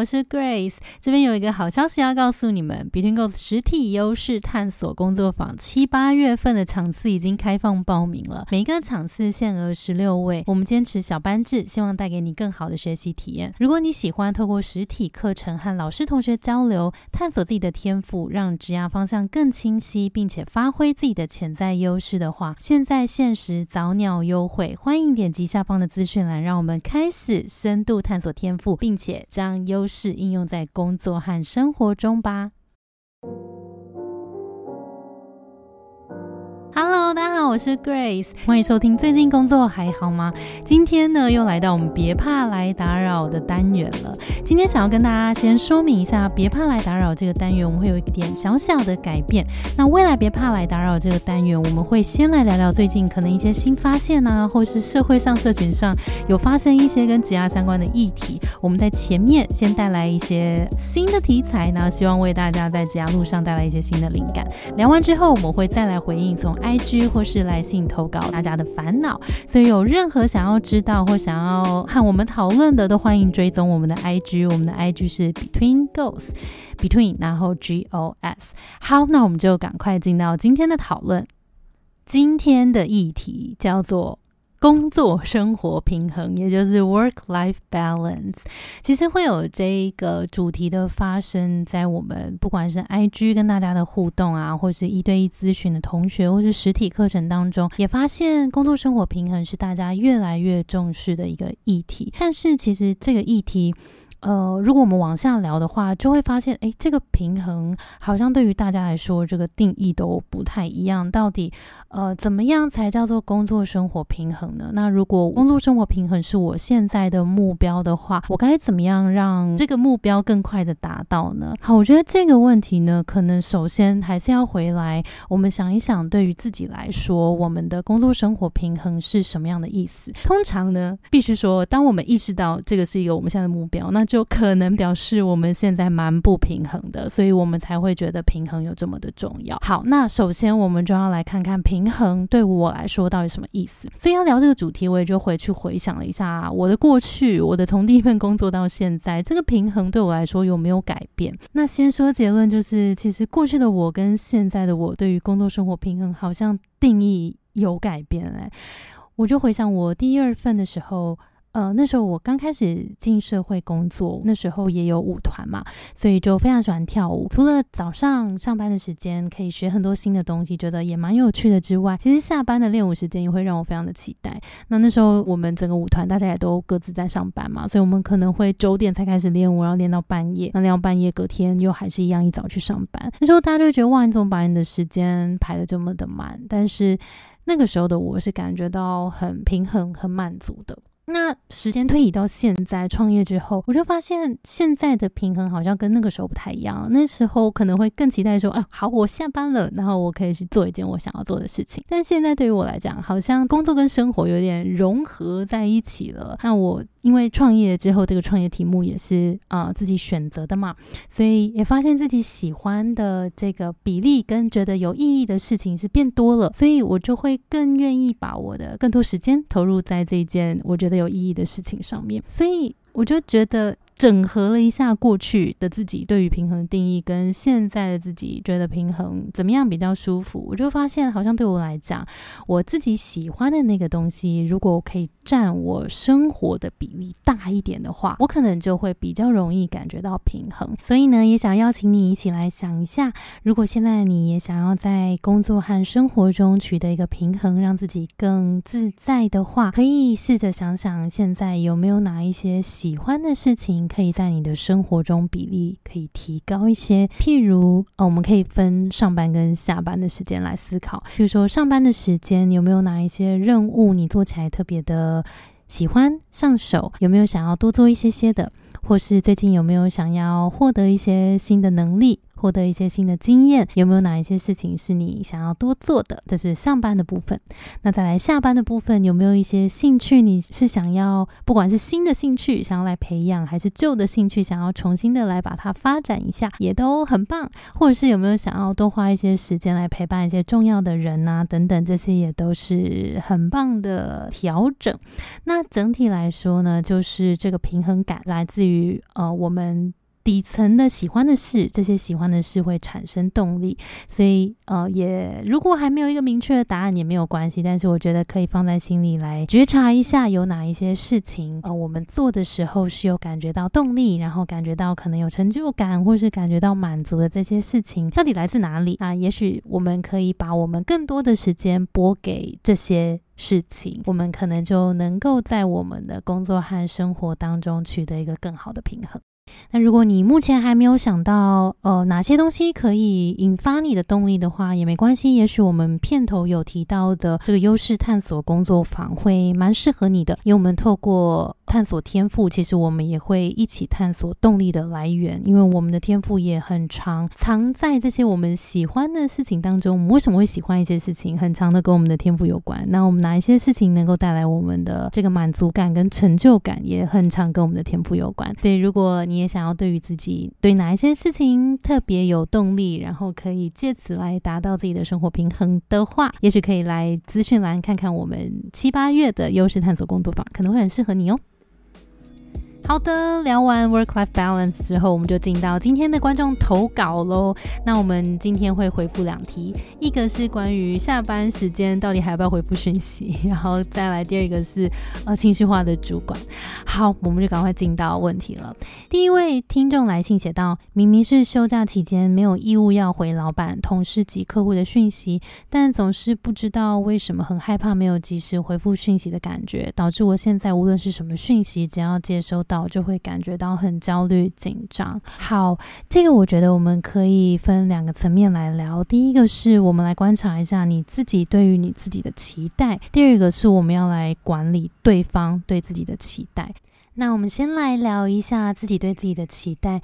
我是 Grace，这边有一个好消息要告诉你们，Between Goals 实体优势探索工作坊七八月份的场次已经开放报名了，每个场次限额十六位，我们坚持小班制，希望带给你更好的学习体验。如果你喜欢透过实体课程和老师同学交流，探索自己的天赋，让职业方向更清晰，并且发挥自己的潜在优势的话，现在限时早鸟优惠，欢迎点击下方的资讯栏，让我们开始深度探索天赋，并且将优是应用在工作和生活中吧。Hello，大家好，我是 Grace，欢迎收听。最近工作还好吗？今天呢，又来到我们别怕来打扰的单元了。今天想要跟大家先说明一下，别怕来打扰这个单元，我们会有一点小小的改变。那未来别怕来打扰这个单元，我们会先来聊聊最近可能一些新发现啊，或是社会上、社群上有发生一些跟职涯相关的议题。我们在前面先带来一些新的题材呢，希望为大家在职涯路上带来一些新的灵感。聊完之后，我们会再来回应从。IG 或是来信投稿大家的烦恼，所以有任何想要知道或想要和我们讨论的，都欢迎追踪我们的 IG，我们的 IG 是 Between Goals，Between 然后 G O S。好，那我们就赶快进到今天的讨论。今天的议题叫做。工作生活平衡，也就是 work-life balance，其实会有这个主题的发生在我们不管是 IG 跟大家的互动啊，或是一对一咨询的同学，或是实体课程当中，也发现工作生活平衡是大家越来越重视的一个议题。但是其实这个议题。呃，如果我们往下聊的话，就会发现，哎，这个平衡好像对于大家来说，这个定义都不太一样。到底，呃，怎么样才叫做工作生活平衡呢？那如果工作生活平衡是我现在的目标的话，我该怎么样让这个目标更快的达到呢？好，我觉得这个问题呢，可能首先还是要回来，我们想一想，对于自己来说，我们的工作生活平衡是什么样的意思？通常呢，必须说，当我们意识到这个是一个我们现在的目标，那就可能表示我们现在蛮不平衡的，所以我们才会觉得平衡有这么的重要。好，那首先我们就要来看看平衡对我来说到底什么意思。所以要聊这个主题，我也就回去回想了一下我的过去，我的从第一份工作到现在，这个平衡对我来说有没有改变？那先说结论，就是其实过去的我跟现在的我对于工作生活平衡好像定义有改变哎。我就回想我第一二份的时候。呃，那时候我刚开始进社会工作，那时候也有舞团嘛，所以就非常喜欢跳舞。除了早上上班的时间可以学很多新的东西，觉得也蛮有趣的之外，其实下班的练舞时间也会让我非常的期待。那那时候我们整个舞团大家也都各自在上班嘛，所以我们可能会九点才开始练舞，然后练到半夜。那练到半夜，隔天又还是一样一早去上班。那时候大家就觉得哇，你怎么把你的时间排的这么的满？但是那个时候的我是感觉到很平衡、很满足的。那时间推移到现在创业之后，我就发现现在的平衡好像跟那个时候不太一样。那时候可能会更期待说，哎，好，我下班了，然后我可以去做一件我想要做的事情。但现在对于我来讲，好像工作跟生活有点融合在一起了。那我。因为创业之后，这个创业题目也是啊自己选择的嘛，所以也发现自己喜欢的这个比例跟觉得有意义的事情是变多了，所以我就会更愿意把我的更多时间投入在这一件我觉得有意义的事情上面，所以我就觉得。整合了一下过去的自己对于平衡的定义，跟现在的自己觉得平衡怎么样比较舒服，我就发现好像对我来讲，我自己喜欢的那个东西，如果我可以占我生活的比例大一点的话，我可能就会比较容易感觉到平衡。所以呢，也想邀请你一起来想一下，如果现在你也想要在工作和生活中取得一个平衡，让自己更自在的话，可以试着想想现在有没有哪一些喜欢的事情。可以在你的生活中比例可以提高一些，譬如，呃，我们可以分上班跟下班的时间来思考。譬如说，上班的时间有没有哪一些任务你做起来特别的喜欢上手？有没有想要多做一些些的？或是最近有没有想要获得一些新的能力？获得一些新的经验？有没有哪一些事情是你想要多做的？这是上班的部分。那再来下班的部分，有没有一些兴趣你是想要，不管是新的兴趣想要来培养，还是旧的兴趣想要重新的来把它发展一下，也都很棒。或者是有没有想要多花一些时间来陪伴一些重要的人啊，等等，这些也都是很棒的调整。那整体来说呢，就是这个平衡感来自于呃我们。底层的喜欢的事，这些喜欢的事会产生动力，所以呃，也如果还没有一个明确的答案也没有关系，但是我觉得可以放在心里来觉察一下，有哪一些事情呃，我们做的时候是有感觉到动力，然后感觉到可能有成就感，或是感觉到满足的这些事情，到底来自哪里？那也许我们可以把我们更多的时间拨给这些事情，我们可能就能够在我们的工作和生活当中取得一个更好的平衡。那如果你目前还没有想到，呃，哪些东西可以引发你的动力的话，也没关系。也许我们片头有提到的这个优势探索工作坊会蛮适合你的，因为我们透过探索天赋，其实我们也会一起探索动力的来源。因为我们的天赋也很长，藏在这些我们喜欢的事情当中。我们为什么会喜欢一些事情？很长的跟我们的天赋有关。那我们哪一些事情能够带来我们的这个满足感跟成就感，也很长跟我们的天赋有关。所以如果你也想要对于自己对哪一些事情特别有动力，然后可以借此来达到自己的生活平衡的话，也许可以来资讯栏看看我们七八月的优势探索工作坊，可能会很适合你哦。好的，聊完 work-life balance 之后，我们就进到今天的观众投稿喽。那我们今天会回复两题，一个是关于下班时间到底还要不要回复讯息，然后再来第二个是呃情绪化的主管。好，我们就赶快进到问题了。第一位听众来信写道：明明是休假期间，没有义务要回老板、同事及客户的讯息，但总是不知道为什么很害怕没有及时回复讯息的感觉，导致我现在无论是什么讯息，只要接收到。就会感觉到很焦虑紧张。好，这个我觉得我们可以分两个层面来聊。第一个是我们来观察一下你自己对于你自己的期待；第二个是我们要来管理对方对自己的期待。那我们先来聊一下自己对自己的期待，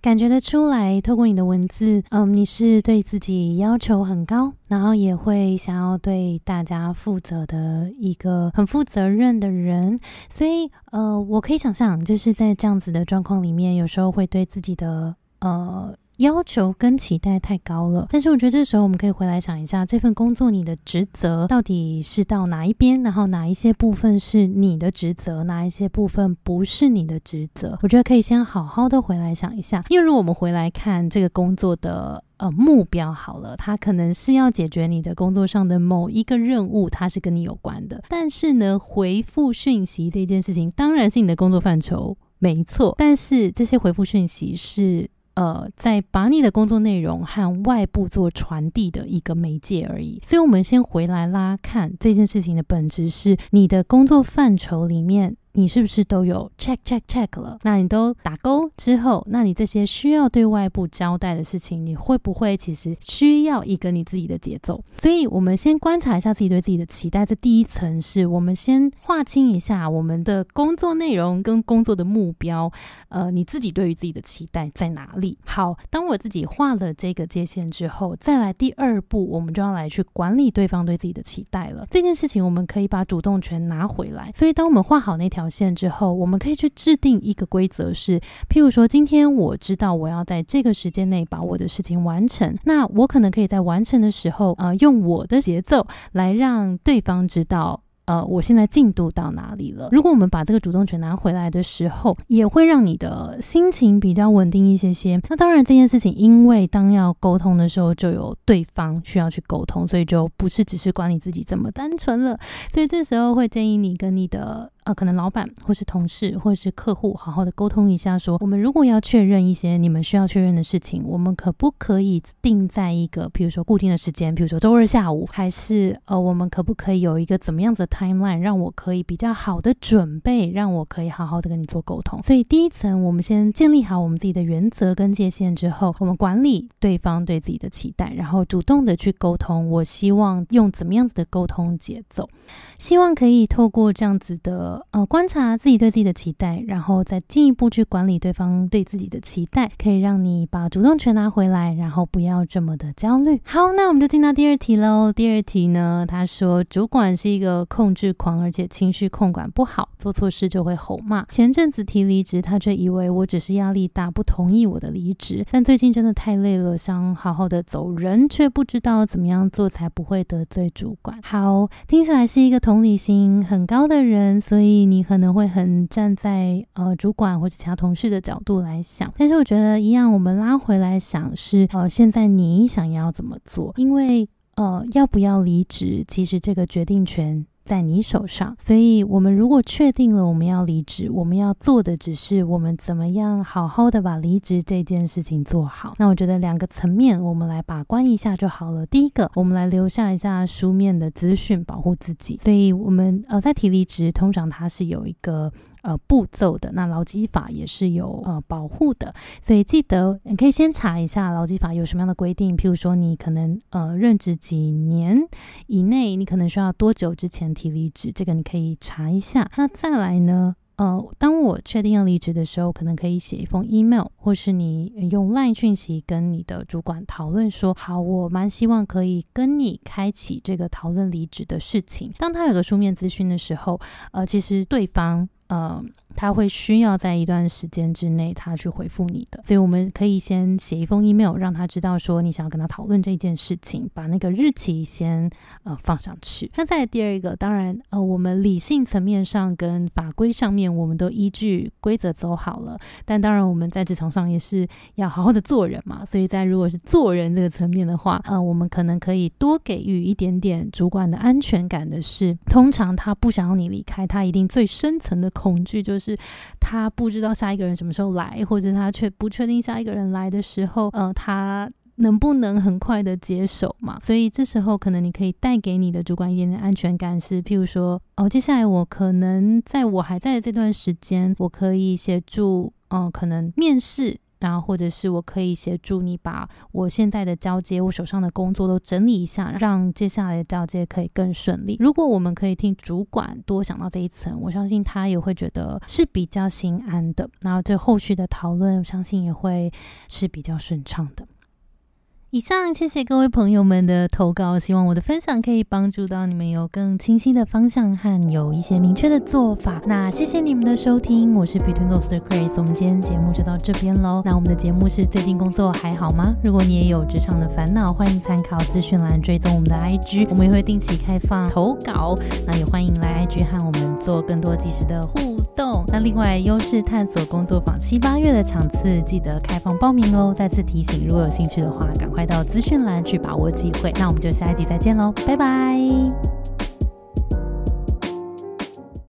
感觉得出来，透过你的文字，嗯，你是对自己要求很高，然后也会想要对大家负责的一个很负责任的人，所以，呃，我可以想象，就是在这样子的状况里面，有时候会对自己的，呃。要求跟期待太高了，但是我觉得这时候我们可以回来想一下，这份工作你的职责到底是到哪一边，然后哪一些部分是你的职责，哪一些部分不是你的职责？我觉得可以先好好的回来想一下，因为如果我们回来看这个工作的呃目标好了，它可能是要解决你的工作上的某一个任务，它是跟你有关的。但是呢，回复讯息这件事情当然是你的工作范畴，没错。但是这些回复讯息是。呃，在把你的工作内容和外部做传递的一个媒介而已。所以，我们先回来拉看这件事情的本质是你的工作范畴里面。你是不是都有 check check check 了？那你都打勾之后，那你这些需要对外部交代的事情，你会不会其实需要一个你自己的节奏？所以，我们先观察一下自己对自己的期待。这第一层是我们先划清一下我们的工作内容跟工作的目标。呃，你自己对于自己的期待在哪里？好，当我自己画了这个界限之后，再来第二步，我们就要来去管理对方对自己的期待了。这件事情我们可以把主动权拿回来。所以，当我们画好那条。条线之后，我们可以去制定一个规则，是譬如说，今天我知道我要在这个时间内把我的事情完成，那我可能可以在完成的时候，呃，用我的节奏来让对方知道。呃，我现在进度到哪里了？如果我们把这个主动权拿回来的时候，也会让你的心情比较稳定一些些。那当然，这件事情因为当要沟通的时候，就有对方需要去沟通，所以就不是只是管理自己这么单纯了。所以这时候会建议你跟你的。呃，可能老板或是同事或是客户，好好的沟通一下，说我们如果要确认一些你们需要确认的事情，我们可不可以定在一个，比如说固定的时间，比如说周二下午，还是呃，我们可不可以有一个怎么样子的 timeline，让我可以比较好的准备，让我可以好好的跟你做沟通。所以第一层，我们先建立好我们自己的原则跟界限之后，我们管理对方对自己的期待，然后主动的去沟通。我希望用怎么样子的沟通节奏，希望可以透过这样子的。呃观察自己对自己的期待，然后再进一步去管理对方对自己的期待，可以让你把主动权拿回来，然后不要这么的焦虑。好，那我们就进到第二题喽。第二题呢，他说主管是一个控制狂，而且情绪控管不好，做错事就会吼骂。前阵子提离职，他却以为我只是压力大，不同意我的离职，但最近真的太累了，想好好的走人，却不知道怎么样做才不会得罪主管。好，听起来是一个同理心很高的人，所以所以你可能会很站在呃主管或者其他同事的角度来想。但是我觉得一样，我们拉回来想是呃，现在你想要怎么做？因为呃，要不要离职，其实这个决定权。在你手上，所以我们如果确定了我们要离职，我们要做的只是我们怎么样好好的把离职这件事情做好。那我觉得两个层面，我们来把关一下就好了。第一个，我们来留下一下书面的资讯，保护自己。所以，我们呃在提离职，通常它是有一个。呃，步骤的那劳基法也是有呃保护的，所以记得你可以先查一下劳基法有什么样的规定。譬如说，你可能呃任职几年以内，你可能需要多久之前提离职，这个你可以查一下。那再来呢，呃，当我确定要离职的时候，可能可以写一封 email，或是你用 line 讯息跟你的主管讨论说，好，我蛮希望可以跟你开启这个讨论离职的事情。当他有个书面资讯的时候，呃，其实对方。呃，他会需要在一段时间之内，他去回复你的，所以我们可以先写一封 email，让他知道说你想要跟他讨论这件事情，把那个日期先呃放上去。那再第二个，当然呃，我们理性层面上跟法规上面，我们都依据规则走好了，但当然我们在职场上也是要好好的做人嘛，所以在如果是做人这个层面的话，呃，我们可能可以多给予一点点主管的安全感的是，通常他不想要你离开，他一定最深层的。恐惧就是是他不知道下一个人什么时候来，或者他却不确定下一个人来的时候，呃，他能不能很快的接手嘛？所以这时候可能你可以带给你的主管一点点安全感，是譬如说，哦，接下来我可能在我还在的这段时间，我可以协助，嗯，可能面试。然后，或者是我可以协助你把我现在的交接、我手上的工作都整理一下，让接下来的交接可以更顺利。如果我们可以听主管多想到这一层，我相信他也会觉得是比较心安的。然后，这后续的讨论，我相信也会是比较顺畅的。以上，谢谢各位朋友们的投稿，希望我的分享可以帮助到你们有更清晰的方向和有一些明确的做法。那谢谢你们的收听，我是 Between Ghost 的 Grace，我们今天节目就到这边喽。那我们的节目是最近工作还好吗？如果你也有职场的烦恼，欢迎参考资讯栏追踪我们的 IG，我们也会定期开放投稿，那也欢迎来 IG 和我们做更多及时的互那另外，优势探索工作坊七八月的场次记得开放报名哦。再次提醒，如果有兴趣的话，赶。快到资讯栏去把握机会，那我们就下一集再见喽，拜拜。